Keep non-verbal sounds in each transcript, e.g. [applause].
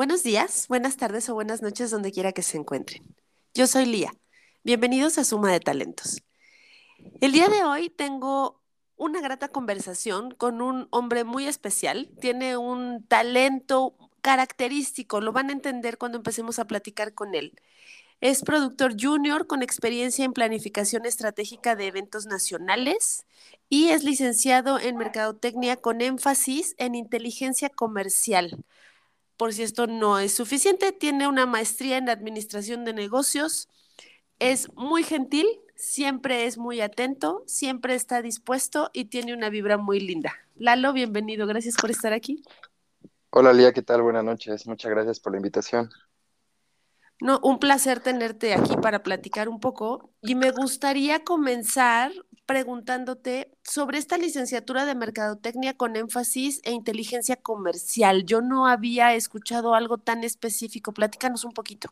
Buenos días, buenas tardes o buenas noches donde quiera que se encuentren. Yo soy Lía. Bienvenidos a Suma de Talentos. El día de hoy tengo una grata conversación con un hombre muy especial. Tiene un talento característico, lo van a entender cuando empecemos a platicar con él. Es productor junior con experiencia en planificación estratégica de eventos nacionales y es licenciado en mercadotecnia con énfasis en inteligencia comercial. Por si esto no es suficiente, tiene una maestría en administración de negocios. Es muy gentil, siempre es muy atento, siempre está dispuesto y tiene una vibra muy linda. Lalo, bienvenido, gracias por estar aquí. Hola Lía, ¿qué tal? Buenas noches, muchas gracias por la invitación. No, un placer tenerte aquí para platicar un poco y me gustaría comenzar preguntándote sobre esta licenciatura de mercadotecnia con énfasis e inteligencia comercial. Yo no había escuchado algo tan específico. Platícanos un poquito.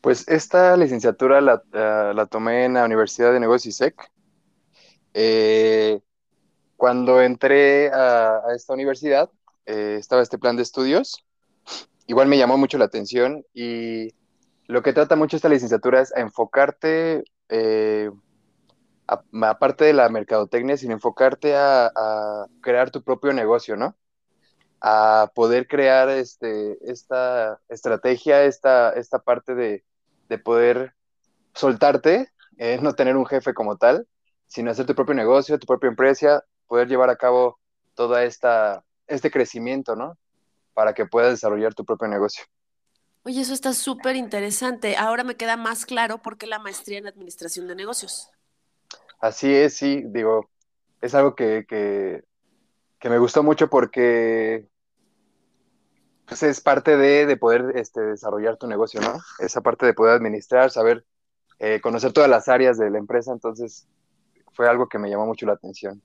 Pues esta licenciatura la, eh, tomé en la Universidad de Negocios ISEC. Eh, cuando entré a, esta universidad, eh, estaba este plan de estudios igual me llamó mucho la atención y lo que trata mucho esta licenciatura es enfocarte, eh, aparte de la mercadotecnia, sin enfocarte a, crear tu propio negocio, ¿no? A poder crear este, esta estrategia, esta, esta parte de, poder soltarte, eh, no tener un jefe como tal, sino hacer tu propio negocio, tu propia empresa, poder llevar a cabo toda esta, este crecimiento, ¿no? Para que puedas desarrollar tu propio negocio. Oye, eso está súper interesante. Ahora me queda más claro por qué la maestría en administración de negocios. Así es, sí, digo, es algo que, que, me gustó mucho porque pues, es parte de, poder este, desarrollar tu negocio, ¿no? Esa parte de poder administrar, saber, eh, conocer todas las áreas de la empresa, entonces fue algo que me llamó mucho la atención.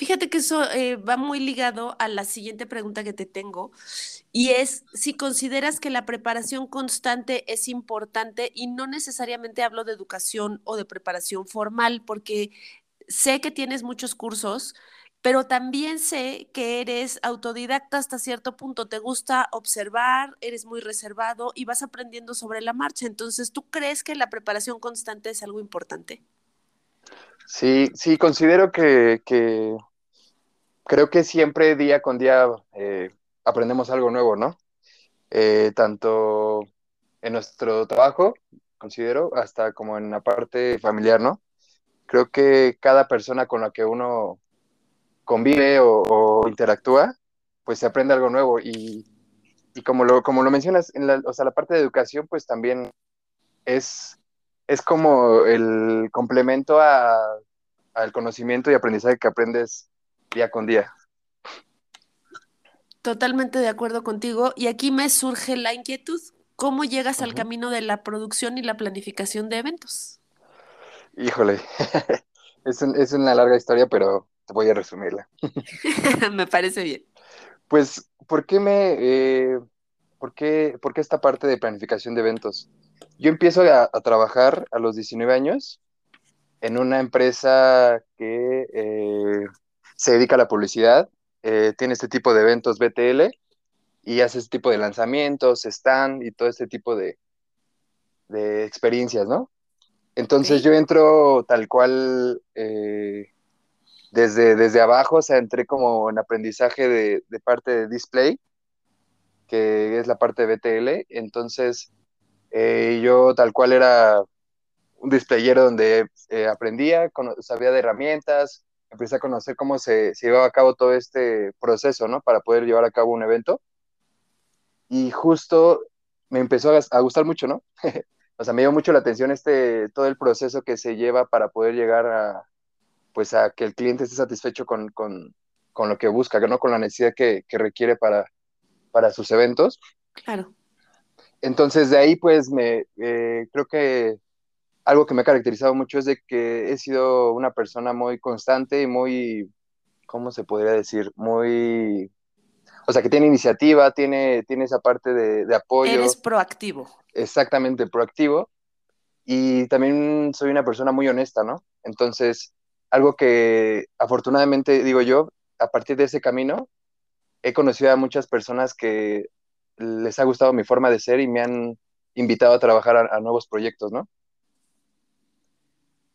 Fíjate que eso eh, va muy ligado a la siguiente pregunta que te tengo y es si consideras que la preparación constante es importante y no necesariamente hablo de educación o de preparación formal porque sé que tienes muchos cursos, pero también sé que eres autodidacta hasta cierto punto, te gusta observar, eres muy reservado y vas aprendiendo sobre la marcha. Entonces, ¿tú crees que la preparación constante es algo importante? Sí, sí, considero que, que creo que siempre día con día eh, aprendemos algo nuevo, ¿no? Eh, tanto en nuestro trabajo, considero, hasta como en la parte familiar, ¿no? Creo que cada persona con la que uno convive o, interactúa, pues se aprende algo nuevo y, como, lo, como lo mencionas, en la, o sea, la parte de educación, pues también es, es como el complemento al conocimiento y aprendizaje que aprendes día con día. Totalmente de acuerdo contigo. Y aquí me surge la inquietud. ¿Cómo llegas al camino de la producción y la planificación de eventos? Híjole, [laughs] es, una larga historia, pero te voy a resumirla. [laughs] me parece bien. Pues, ¿por qué me... Eh, ¿por, qué, ¿por, qué, esta parte de planificación de eventos? Yo empiezo a, trabajar a los 19 años en una empresa que eh, se dedica a la publicidad, eh, tiene este tipo de eventos BTL y hace este tipo de lanzamientos, stand y todo este tipo de, de experiencias, ¿no? Entonces yo entro tal cual eh, desde, desde abajo, o sea, entré como en aprendizaje de, parte de display, que es la parte de BTL. Entonces eh, yo tal cual era un displayero donde aprendía, sabía de herramientas, empecé a conocer cómo se, llevaba a cabo todo este proceso, ¿no? Para poder llevar a cabo un evento. Y justo me empezó a, gustar mucho, ¿no? [laughs] o sea, me dio mucho la atención este, todo el proceso que se lleva para poder llegar a, pues, a que el cliente esté satisfecho con, lo que busca, ¿no? Con la necesidad que, requiere para, para sus eventos. Claro. Entonces, de ahí, pues, me, eh, creo que algo que me ha caracterizado mucho es de que he sido una persona muy constante y muy, ¿cómo se podría decir? Muy, o sea, que tiene iniciativa, tiene, tiene esa parte de, apoyo. Eres proactivo. Exactamente, proactivo. Y también soy una persona muy honesta, ¿no? Entonces, algo que afortunadamente, digo yo, a partir de ese camino, he conocido a muchas personas que les ha gustado mi forma de ser y me han invitado a trabajar a, nuevos proyectos, ¿no?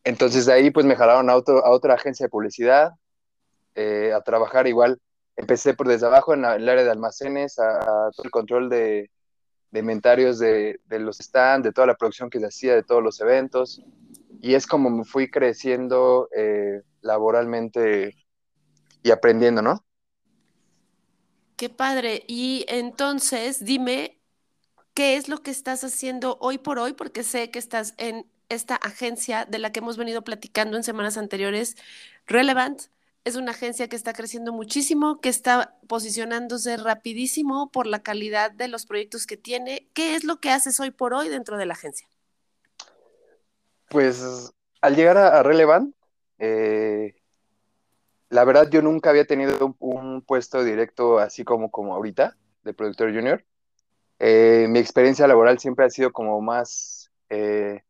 Entonces de ahí pues me jalaron a, a otra agencia de publicidad, eh, a trabajar igual. Empecé por desde abajo en, el área de almacenes, a, todo el control de, inventarios de, los stands, de toda la producción que se hacía, de todos los eventos. Y es como me fui creciendo eh, laboralmente y aprendiendo, ¿no? Qué padre. Y entonces, dime, ¿qué es lo que estás haciendo hoy por hoy? Porque sé que estás en esta agencia de la que hemos venido platicando en semanas anteriores, Relevant. Es una agencia que está creciendo muchísimo, que está posicionándose rapidísimo por la calidad de los proyectos que tiene. ¿Qué es lo que haces hoy por hoy dentro de la agencia? Pues al llegar a, Relevant, eh, la verdad yo nunca había tenido un, puesto directo así como, como ahorita, de productor junior. Eh, mi experiencia laboral siempre ha sido como más eh,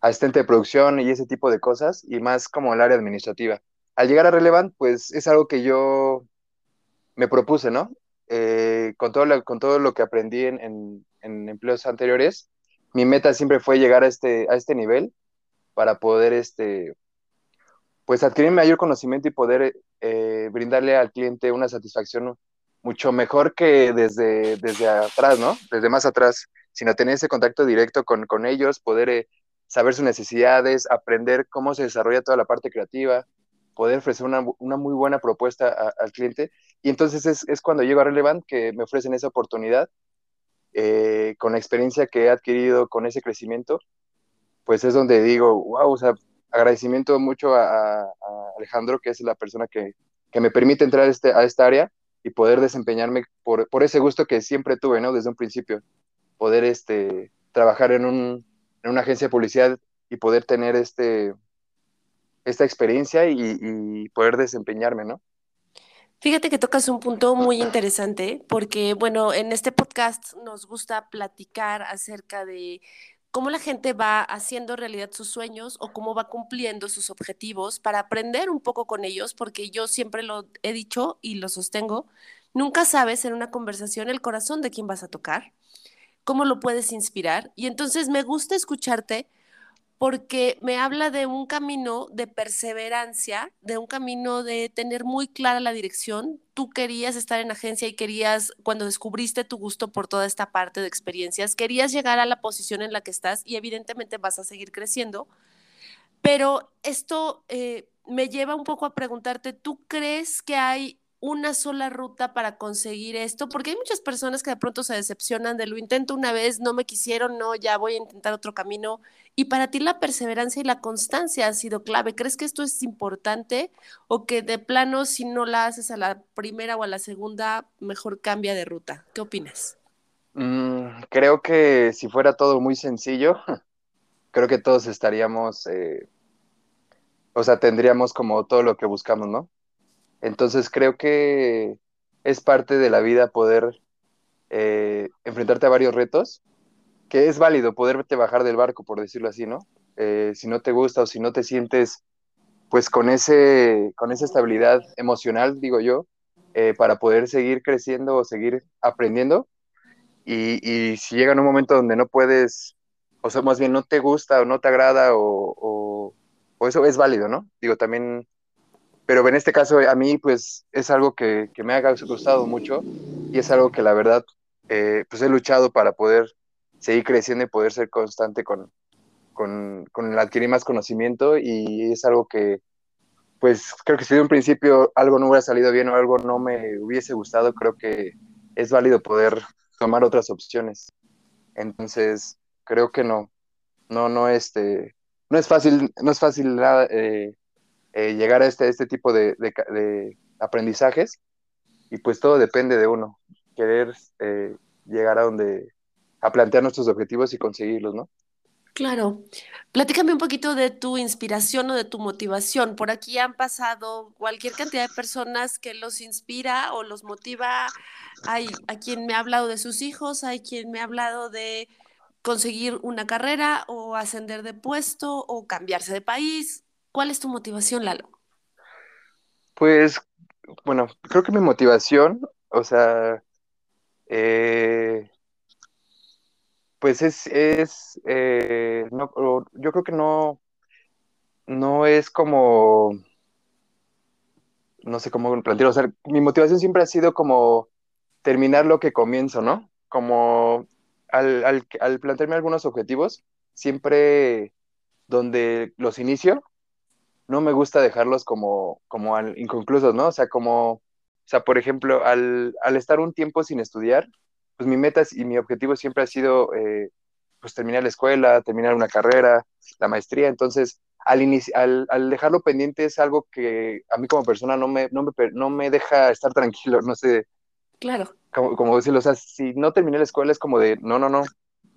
asistente de producción y ese tipo de cosas, y más como el área administrativa. Al llegar a Relevant, pues es algo que yo me propuse, ¿no? Eh, con, todo lo, con todo lo que aprendí en, empleos anteriores, mi meta siempre fue llegar a este, a este nivel para poder este, pues adquirir mayor conocimiento y poder eh, brindarle al cliente una satisfacción mucho mejor que desde, desde atrás, ¿no? Desde más atrás, sino tener ese contacto directo con, con ellos, poder eh, saber sus necesidades, aprender cómo se desarrolla toda la parte creativa, poder ofrecer una, una muy buena propuesta al cliente. Y entonces es, es, cuando llego a Relevant que me ofrecen esa oportunidad, eh, con la experiencia que he adquirido, con ese crecimiento, pues es donde digo, wow, o sea, agradecimiento mucho a, Alejandro, que es la persona que, me permite entrar a, este, a esta área y poder desempeñarme por, ese gusto que siempre tuve, ¿no? Desde un principio, poder este, trabajar en, un, en una agencia de publicidad y poder tener este, esta experiencia y, y poder desempeñarme, ¿no? Fíjate que tocas un punto muy interesante porque, bueno, en este podcast nos gusta platicar acerca de cómo la gente va haciendo realidad sus sueños o cómo va cumpliendo sus objetivos para aprender un poco con ellos, porque yo siempre lo he dicho y lo sostengo, nunca sabes en una conversación el corazón de quién vas a tocar, cómo lo puedes inspirar. Y entonces me gusta escucharte porque me habla de un camino de perseverancia, de un camino de tener muy clara la dirección. Tú querías estar en agencia y querías, cuando descubriste tu gusto por toda esta parte de experiencias, querías llegar a la posición en la que estás y evidentemente vas a seguir creciendo. Pero esto eh, me lleva un poco a preguntarte, ¿tú crees que hay una sola ruta para conseguir esto, porque hay muchas personas que de pronto se decepcionan de lo intento una vez, no me quisieron, no, ya voy a intentar otro camino. Y para ti la perseverancia y la constancia ha sido clave. ¿Crees que esto es importante o que de plano si no la haces a la primera o a la segunda, mejor cambia de ruta? ¿Qué opinas? Mm, creo que si fuera todo muy sencillo, [laughs] creo que todos estaríamos, eh, o sea, tendríamos como todo lo que buscamos, ¿no? Entonces creo que es parte de la vida poder eh, enfrentarte a varios retos, que es válido poderte bajar del barco, por decirlo así, ¿no? Eh, si no te gusta o si no te sientes pues con, ese, con esa estabilidad emocional, digo yo, eh, para poder seguir creciendo o seguir aprendiendo. Y, y, si llega un momento donde no puedes, o sea, más bien no te gusta o no te agrada o, o eso es válido, ¿no? Digo, también pero en este caso a mí pues es algo que, me ha gustado mucho y es algo que la verdad eh, pues he luchado para poder seguir creciendo y poder ser constante con, con, con adquirir más conocimiento y es algo que pues creo que si de un principio algo no hubiera salido bien o algo no me hubiese gustado, creo que es válido poder tomar otras opciones. Entonces, creo que no, no, no, este, no es fácil, no es fácil nada, eh, eh, llegar a este, este tipo de, aprendizajes y pues todo depende de uno, querer eh, llegar a donde, a plantear nuestros objetivos y conseguirlos, ¿no? Claro. Platícame un poquito de tu inspiración o de tu motivación. Por aquí han pasado cualquier cantidad de personas que los inspira o los motiva. Hay a quien me ha hablado de sus hijos, hay quien me ha hablado de conseguir una carrera o ascender de puesto o cambiarse de país. ¿Cuál es tu motivación, Lalo? Pues, bueno, creo que mi motivación, o sea, eh, pues es, es eh, no, yo creo que no, no es como, no sé cómo plantearlo, o sea, mi motivación siempre ha sido como terminar lo que comienzo, ¿no? Como al, al, al plantearme algunos objetivos, siempre donde los inicio, no me gusta dejarlos como, como inconclusos, ¿no? O sea, como, o sea, por ejemplo, al, al estar un tiempo sin estudiar, pues mi meta y mi objetivo siempre ha sido, eh, pues terminar la escuela, terminar una carrera, la maestría, entonces, al, al, al, dejarlo pendiente es algo que a mí como persona no me, no me, no me deja estar tranquilo, no sé. Claro. Como, como decirlo, o sea, si no terminé la escuela es como de, no, no, no,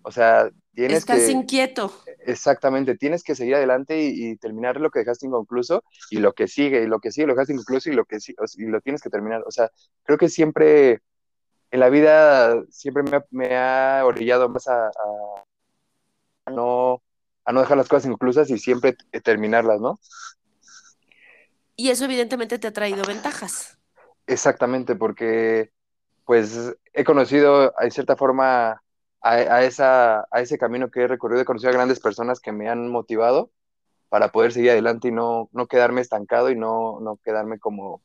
o sea, tienes Estás inquieto. Exactamente, tienes que seguir adelante y, terminar lo que dejaste inconcluso y lo que sigue, y lo que sigue lo dejaste inconcluso y lo que y lo tienes que terminar. O sea, creo que siempre en la vida siempre me, ha orillado más a, no, a no dejar las cosas inconclusas y siempre terminarlas, ¿no? Y eso evidentemente te ha traído ventajas. Exactamente, porque pues he conocido en cierta forma a, esa, a ese camino que he recorrido, he conocido a grandes personas que me han motivado para poder seguir adelante y no, no quedarme estancado y no, no quedarme como,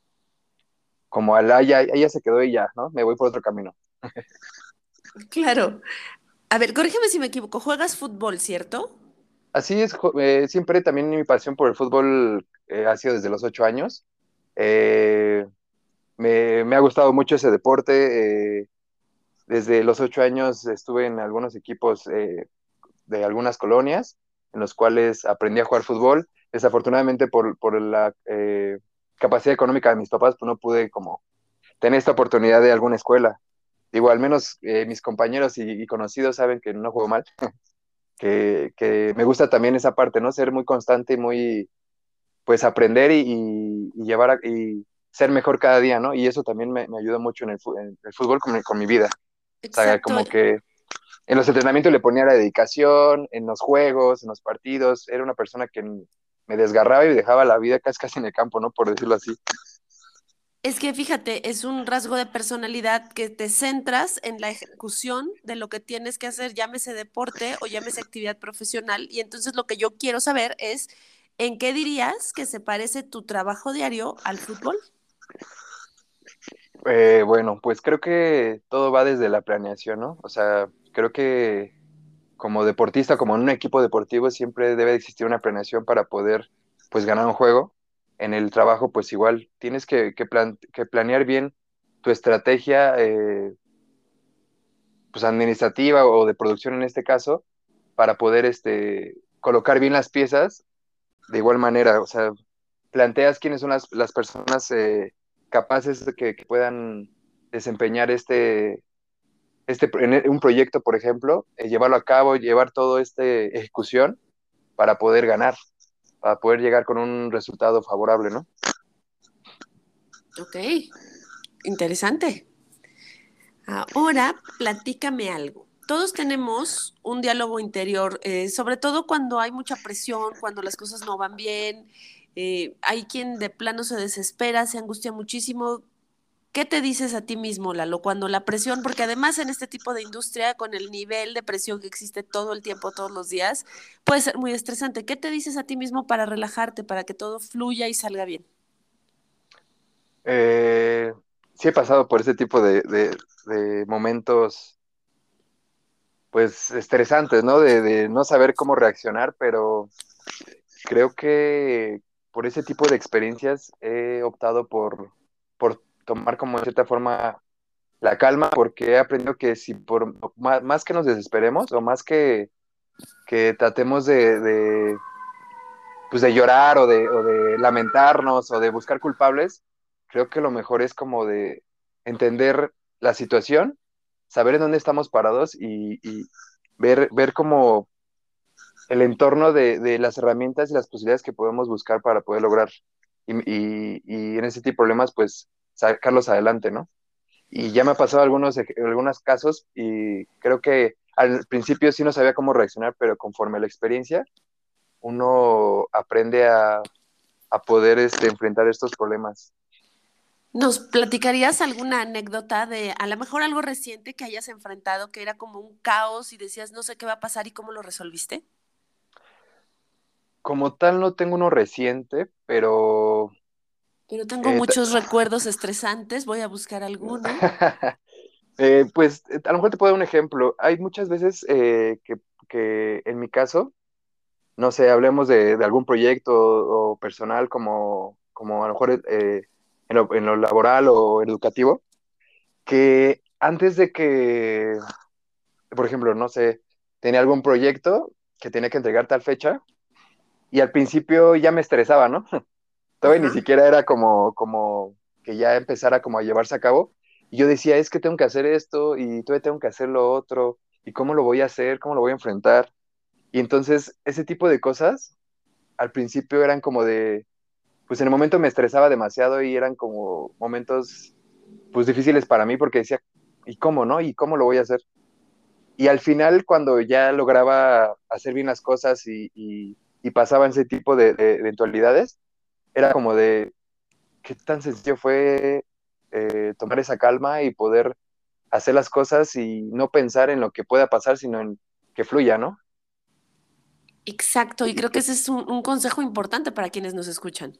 como al, ah, ya, ya se quedó y ya, ¿no? Me voy por otro camino. Claro. A ver, corrígeme si me equivoco, juegas fútbol, ¿cierto? Así es, eh, siempre también mi pasión por el fútbol eh, ha sido desde los ocho años. Eh, me, me, ha gustado mucho ese deporte. Desde los ocho años estuve en algunos equipos eh, de algunas colonias en los cuales aprendí a jugar fútbol. Desafortunadamente por, por la eh, capacidad económica de mis papás, pues no pude como tener esta oportunidad de alguna escuela. Digo, al menos eh, mis compañeros y, conocidos saben que no juego mal, [laughs] que, que, me gusta también esa parte, ¿no? Ser muy constante y muy, pues aprender y, llevar a, y ser mejor cada día, ¿no? Y eso también me, me ayuda mucho en el, en el fútbol con, con mi vida. O sea, como que en los entrenamientos le ponía la dedicación, en los juegos, en los partidos, era una persona que me desgarraba y dejaba la vida casi casi en el campo, ¿no? Por decirlo así. Es que fíjate, es un rasgo de personalidad que te centras en la ejecución de lo que tienes que hacer, llámese deporte o llámese actividad profesional. Y entonces lo que yo quiero saber es, ¿en qué dirías que se parece tu trabajo diario al fútbol? Eh, bueno, pues creo que todo va desde la planeación, ¿no? O sea, creo que como deportista, como en un equipo deportivo, siempre debe existir una planeación para poder, pues, ganar un juego. En el trabajo, pues igual, tienes que, que, planear bien tu estrategia, eh, pues, administrativa o de producción en este caso, para poder, este, colocar bien las piezas de igual manera. O sea, planteas quiénes son las, las personas eh, capaces de que, puedan desempeñar este, este, un proyecto, por ejemplo, eh, llevarlo a cabo, llevar todo este ejecución para poder ganar, para poder llegar con un resultado favorable, ¿no? Ok, interesante. Ahora, platícame algo. Todos tenemos un diálogo interior, eh, sobre todo cuando hay mucha presión, cuando las cosas no van bien, eh, hay quien de plano se desespera, se angustia muchísimo. ¿Qué te dices a ti mismo, Lalo, cuando la presión, porque además en este tipo de industria, con el nivel de presión que existe todo el tiempo, todos los días, puede ser muy estresante. ¿Qué te dices a ti mismo para relajarte, para que todo fluya y salga bien? Eh, sí he pasado por ese tipo de, momentos, pues, estresantes, ¿no? De no saber cómo reaccionar, pero creo que por ese tipo de experiencias he optado por, por tomar como de cierta forma la calma, porque he aprendido que si por más, que nos desesperemos o más que, que tratemos de, pues de llorar o de, o de lamentarnos o de buscar culpables, creo que lo mejor es como de entender la situación, saber en dónde estamos parados y, ver, ver el entorno de, las herramientas y las posibilidades que podemos buscar para poder lograr y, en ese tipo de problemas, pues sacarlos adelante, ¿no? Y ya me ha pasado algunos, algunos casos y creo que al principio sí no sabía cómo reaccionar, pero conforme la experiencia, uno aprende a, poder este, enfrentar estos problemas. ¿Nos platicarías alguna anécdota de a lo mejor algo reciente que hayas enfrentado que era como un caos y decías no sé qué va a pasar y cómo lo resolviste? Como tal, no tengo uno reciente, pero... Pero tengo eh, muchos recuerdos estresantes, voy a buscar alguno. [laughs] eh, pues eh, a lo mejor te puedo dar un ejemplo. Hay muchas veces eh, que, que en mi caso, no sé, hablemos de, de algún proyecto o, personal como, como a lo mejor en lo, en lo laboral o educativo, que antes de que, por ejemplo, no sé, tenía algún proyecto que tenía que entregar tal fecha y al principio ya me estresaba, ¿no? [laughs] Todavía ni siquiera era como, como que ya empezara como a llevarse a cabo. Y yo decía, es que tengo que hacer esto y todavía tengo que hacer lo otro. ¿Y cómo lo voy a hacer? ¿Cómo lo voy a enfrentar? Y entonces ese tipo de cosas al principio eran como de, pues en el momento me estresaba demasiado y eran como momentos pues difíciles para mí porque decía, ¿y cómo, no? ¿Y cómo lo voy a hacer? Y al final cuando ya lograba hacer bien las cosas y, y, y pasaban ese tipo de, de eventualidades, era como de, qué tan sencillo fue eh, tomar esa calma y poder hacer las cosas y no pensar en lo que pueda pasar, sino en que fluya, ¿no? Exacto, y creo que ese es un, un consejo importante para quienes nos escuchan.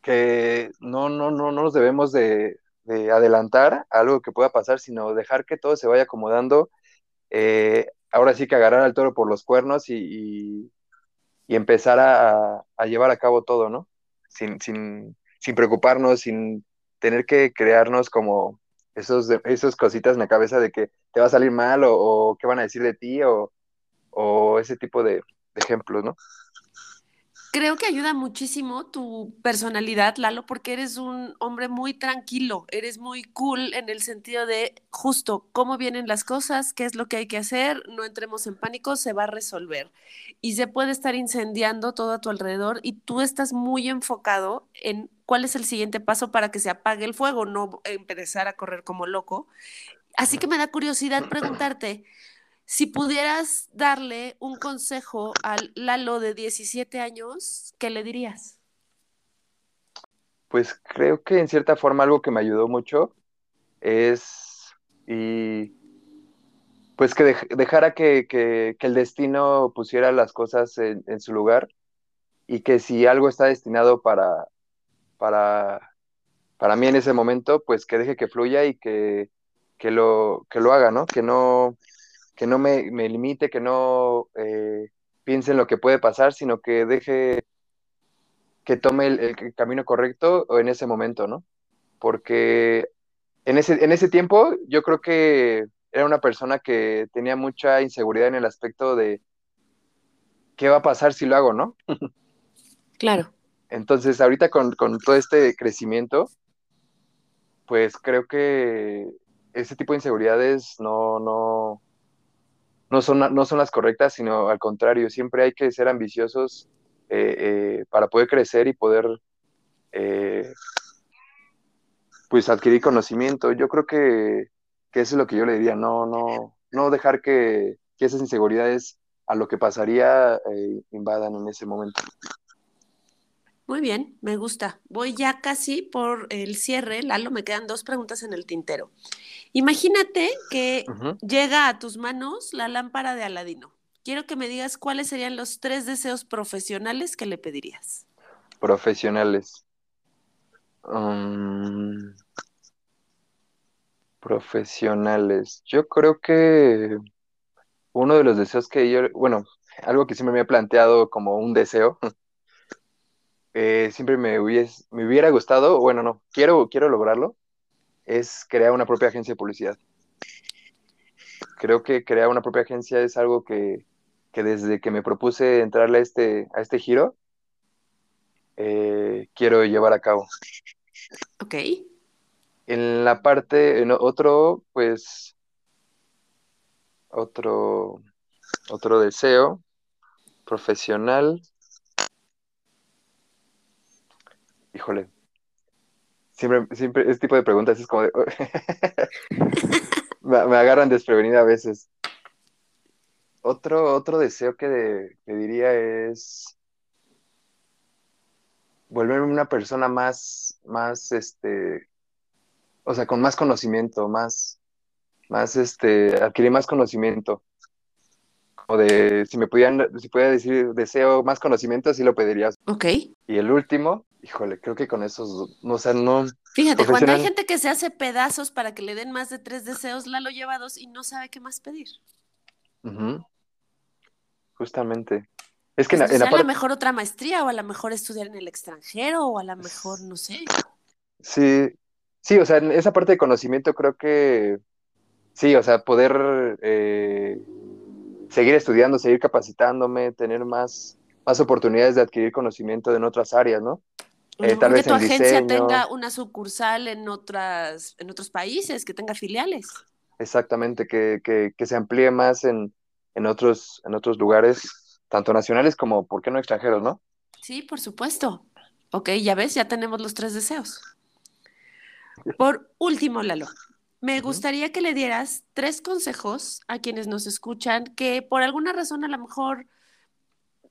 Que no, no, no, no nos debemos de, de adelantar a algo que pueda pasar, sino dejar que todo se vaya acomodando. Eh, ahora sí que agarrar al toro por los cuernos y, y, y empezar a, a, llevar a cabo todo, ¿no? Sin, sin, sin preocuparnos, sin tener que crearnos como esos, esos cositas en la cabeza de que te va a salir mal o, o qué van a decir de ti o, o ese tipo de, de ejemplos, ¿no? Creo que ayuda muchísimo tu personalidad, Lalo, porque eres un hombre muy tranquilo, eres muy cool en el sentido de justo cómo vienen las cosas, qué es lo que hay que hacer, no entremos en pánico, se va a resolver. Y se puede estar incendiando todo a tu alrededor y tú estás muy enfocado en cuál es el siguiente paso para que se apague el fuego, no empezar a correr como loco. Así que me da curiosidad preguntarte. Si pudieras darle un consejo al Lalo de 17 años, ¿qué le dirías? Pues creo que en cierta forma algo que me ayudó mucho es y pues que dej dejara que, que, que, el destino pusiera las cosas en, en, su lugar y que si algo está destinado para, para, para mí en ese momento, pues que deje que fluya y que, que, lo, que lo haga, ¿no? Que no, que no me, me limite, que no eh, piense en lo que puede pasar, sino que deje que tome el, el, camino correcto en ese momento, ¿no? Porque en ese, en ese tiempo yo creo que era una persona que tenía mucha inseguridad en el aspecto de qué va a pasar si lo hago, ¿no? [laughs] Claro. Entonces, ahorita con, con todo este crecimiento, pues creo que ese tipo de inseguridades no, no, no son, no son las correctas, sino al contrario, siempre hay que ser ambiciosos eh, eh, para poder crecer y poder eh, pues adquirir conocimiento. Yo creo que, que, eso es lo que yo le diría, no, no, no dejar que, que esas inseguridades a lo que pasaría invadan en ese momento. Muy bien, me gusta. Voy ya casi por el cierre, Lalo, me quedan dos preguntas en el tintero. Imagínate que uh -huh. llega a tus manos la lámpara de Aladino. Quiero que me digas cuáles serían los tres deseos profesionales que le pedirías. Profesionales. Um, profesionales. Yo creo que uno de los deseos que yo, bueno, algo que siempre me he planteado como un deseo, [laughs] eh, siempre me, hubiese, me hubiera gustado, bueno, no, quiero, quiero lograrlo, es crear una propia agencia de publicidad. Creo que crear una propia agencia es algo que, que desde que me propuse entrarle a este, a este giro, eh, quiero llevar a cabo. Ok. En la parte, en otro, pues, otro, otro deseo profesional. Híjole, siempre, siempre, este tipo de preguntas es como de... [laughs] me, me, agarran desprevenida a veces. Otro, otro deseo que, de, que diría es volverme una persona más, más, este, o sea, con más conocimiento, más, más, este, adquirir más conocimiento. O de, si me pudieran, si pudiera decir deseo más conocimiento, sí lo pedirías. Ok. Y el último, híjole, creo que con esos, no, o sea, no. Fíjate, cuando hay gente que se hace pedazos para que le den más de tres deseos, Lalo lleva dos y no sabe qué más pedir. Ujú. Justamente. Es que Pues en, en a lo mejor otra maestría o a lo mejor estudiar en el extranjero o a lo mejor, no sé. sí, sí, o sea, en esa parte de conocimiento creo que sí, o sea, poder eh, seguir estudiando, seguir capacitándome, tener más, más oportunidades de adquirir conocimiento en otras áreas, ¿no? Eh, tal mejor que vez tu en agencia diseño. tenga una sucursal en otras, en otros países, que tenga filiales. Exactamente, que, que, que se amplíe más en, en otros, en otros lugares, tanto nacionales como, ¿por qué no extranjeros, no? Sí, por supuesto. Ok, ya ves, ya tenemos los tres deseos. Por último, Lalo, me gustaría que le dieras tres consejos a quienes nos escuchan que por alguna razón a lo mejor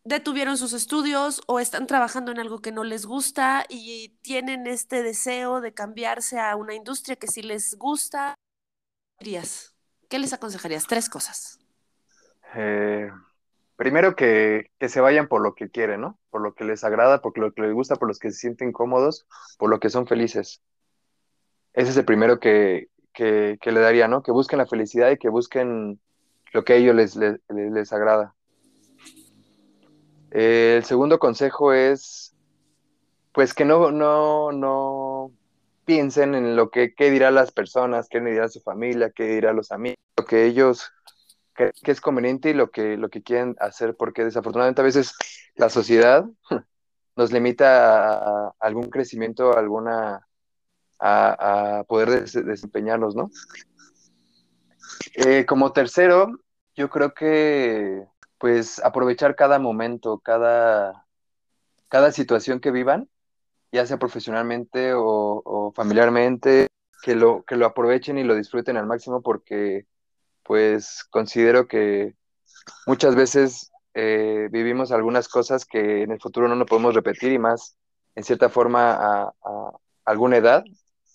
detuvieron sus estudios o están trabajando en algo que no les gusta y tienen este deseo de cambiarse a una industria que sí les gusta. ¿Qué les aconsejarías? Tres cosas. Eh, primero que, que se vayan por lo que quieren, ¿no? Por lo que les agrada, por lo que les gusta, por los que se sienten cómodos, por lo que son felices. Ese es el primero que, que, que le daría, ¿no? Que busquen la felicidad y que busquen lo que a ellos les, les- les agrada. Eh, el segundo consejo es, pues que no, no, no piensen en lo que qué dirán las personas, qué dirá su familia, qué dirán los amigos, lo que ellos creen que es conveniente y lo que, lo que quieren hacer, porque desafortunadamente a veces la sociedad [laughs] nos limita a, algún crecimiento, a alguna, a, poder des- desempeñarnos, ¿no? Eh, como tercero, yo creo que pues aprovechar cada momento, cada, cada situación que vivan, ya sea profesionalmente o, o familiarmente, que lo, que lo aprovechen y lo disfruten al máximo porque pues considero que muchas veces eh, vivimos algunas cosas que en el futuro no nos podemos repetir y más en cierta forma a, a alguna edad,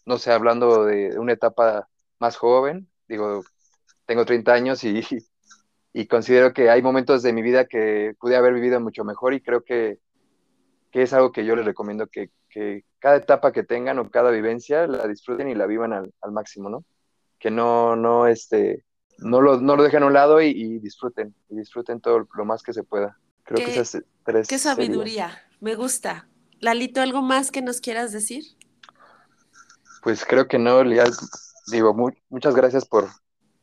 no sé, hablando de una etapa más joven, digo, tengo 30 años y, [laughs] y considero que hay momentos de mi vida que pude haber vivido mucho mejor y creo que, que es algo que yo les recomiendo que, que cada etapa que tengan o cada vivencia la disfruten y la vivan al, al máximo, ¿no? Que no, no, este, no lo, no lo dejen a un lado y, y disfruten, y disfruten todo lo más que se pueda. Creo que esas tres qué serían. sabiduría, me gusta. Lalito, ¿algo más que nos quieras decir? Pues creo que no, Lía, digo, mu- muchas gracias por,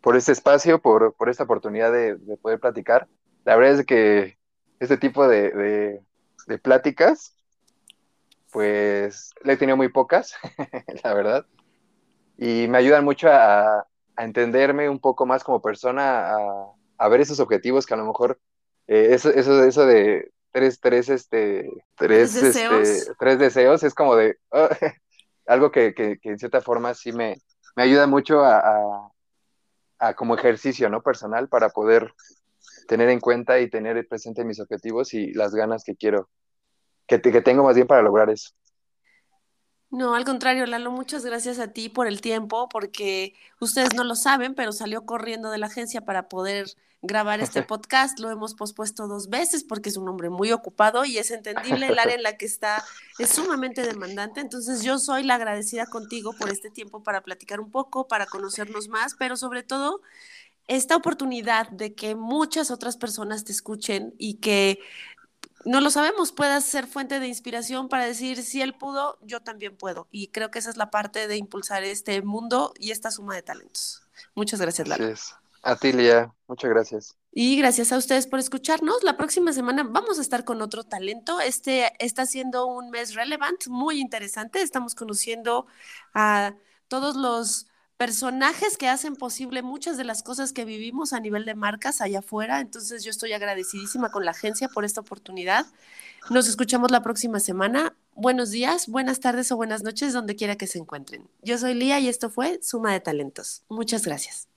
por este espacio, por, por esta oportunidad de, de poder platicar. La verdad es que este tipo de, de, de pláticas, pues le he tenido muy pocas, [laughs] la verdad, y me ayudan mucho a, a entenderme un poco más como persona, a, a ver esos objetivos que a lo mejor, eh, eso, eso, eso de tres, tres, este, ¿Tres tres, deseos? este, tres deseos, es como de, [laughs] algo que, que, que en cierta forma sí me, me ayuda mucho a, a, a como ejercicio, ¿no? Personal para poder tener en cuenta y tener presente mis objetivos y las ganas que quiero, que, que tengo más bien para lograr eso. No, al contrario, Lalo, muchas gracias a ti por el tiempo, porque ustedes no lo saben, pero salió corriendo de la agencia para poder grabar este [laughs] podcast. Lo hemos pospuesto dos veces porque es un hombre muy ocupado y es entendible el área en la que está, es sumamente demandante. Entonces yo soy la agradecida contigo por este tiempo para platicar un poco, para conocernos más, pero sobre todo esta oportunidad de que muchas otras personas te escuchen y que no lo sabemos, puedas ser fuente de inspiración para decir, si él pudo, yo también puedo. Y creo que esa es la parte de impulsar este mundo y esta suma de talentos. Muchas gracias, Lalo. es. A ti, Lía, muchas gracias. Y gracias a ustedes por escucharnos. La próxima semana vamos a estar con otro talento. Este está siendo un mes relevant, muy interesante. Estamos conociendo a todos los personajes que hacen posible muchas de las cosas que vivimos a nivel de marcas allá afuera. Entonces yo estoy agradecidísima con la agencia por esta oportunidad. Nos escuchamos la próxima semana. Buenos días, buenas tardes o buenas noches, donde quiera que se encuentren. Yo soy Lía y esto fue Suma de Talentos. Muchas gracias.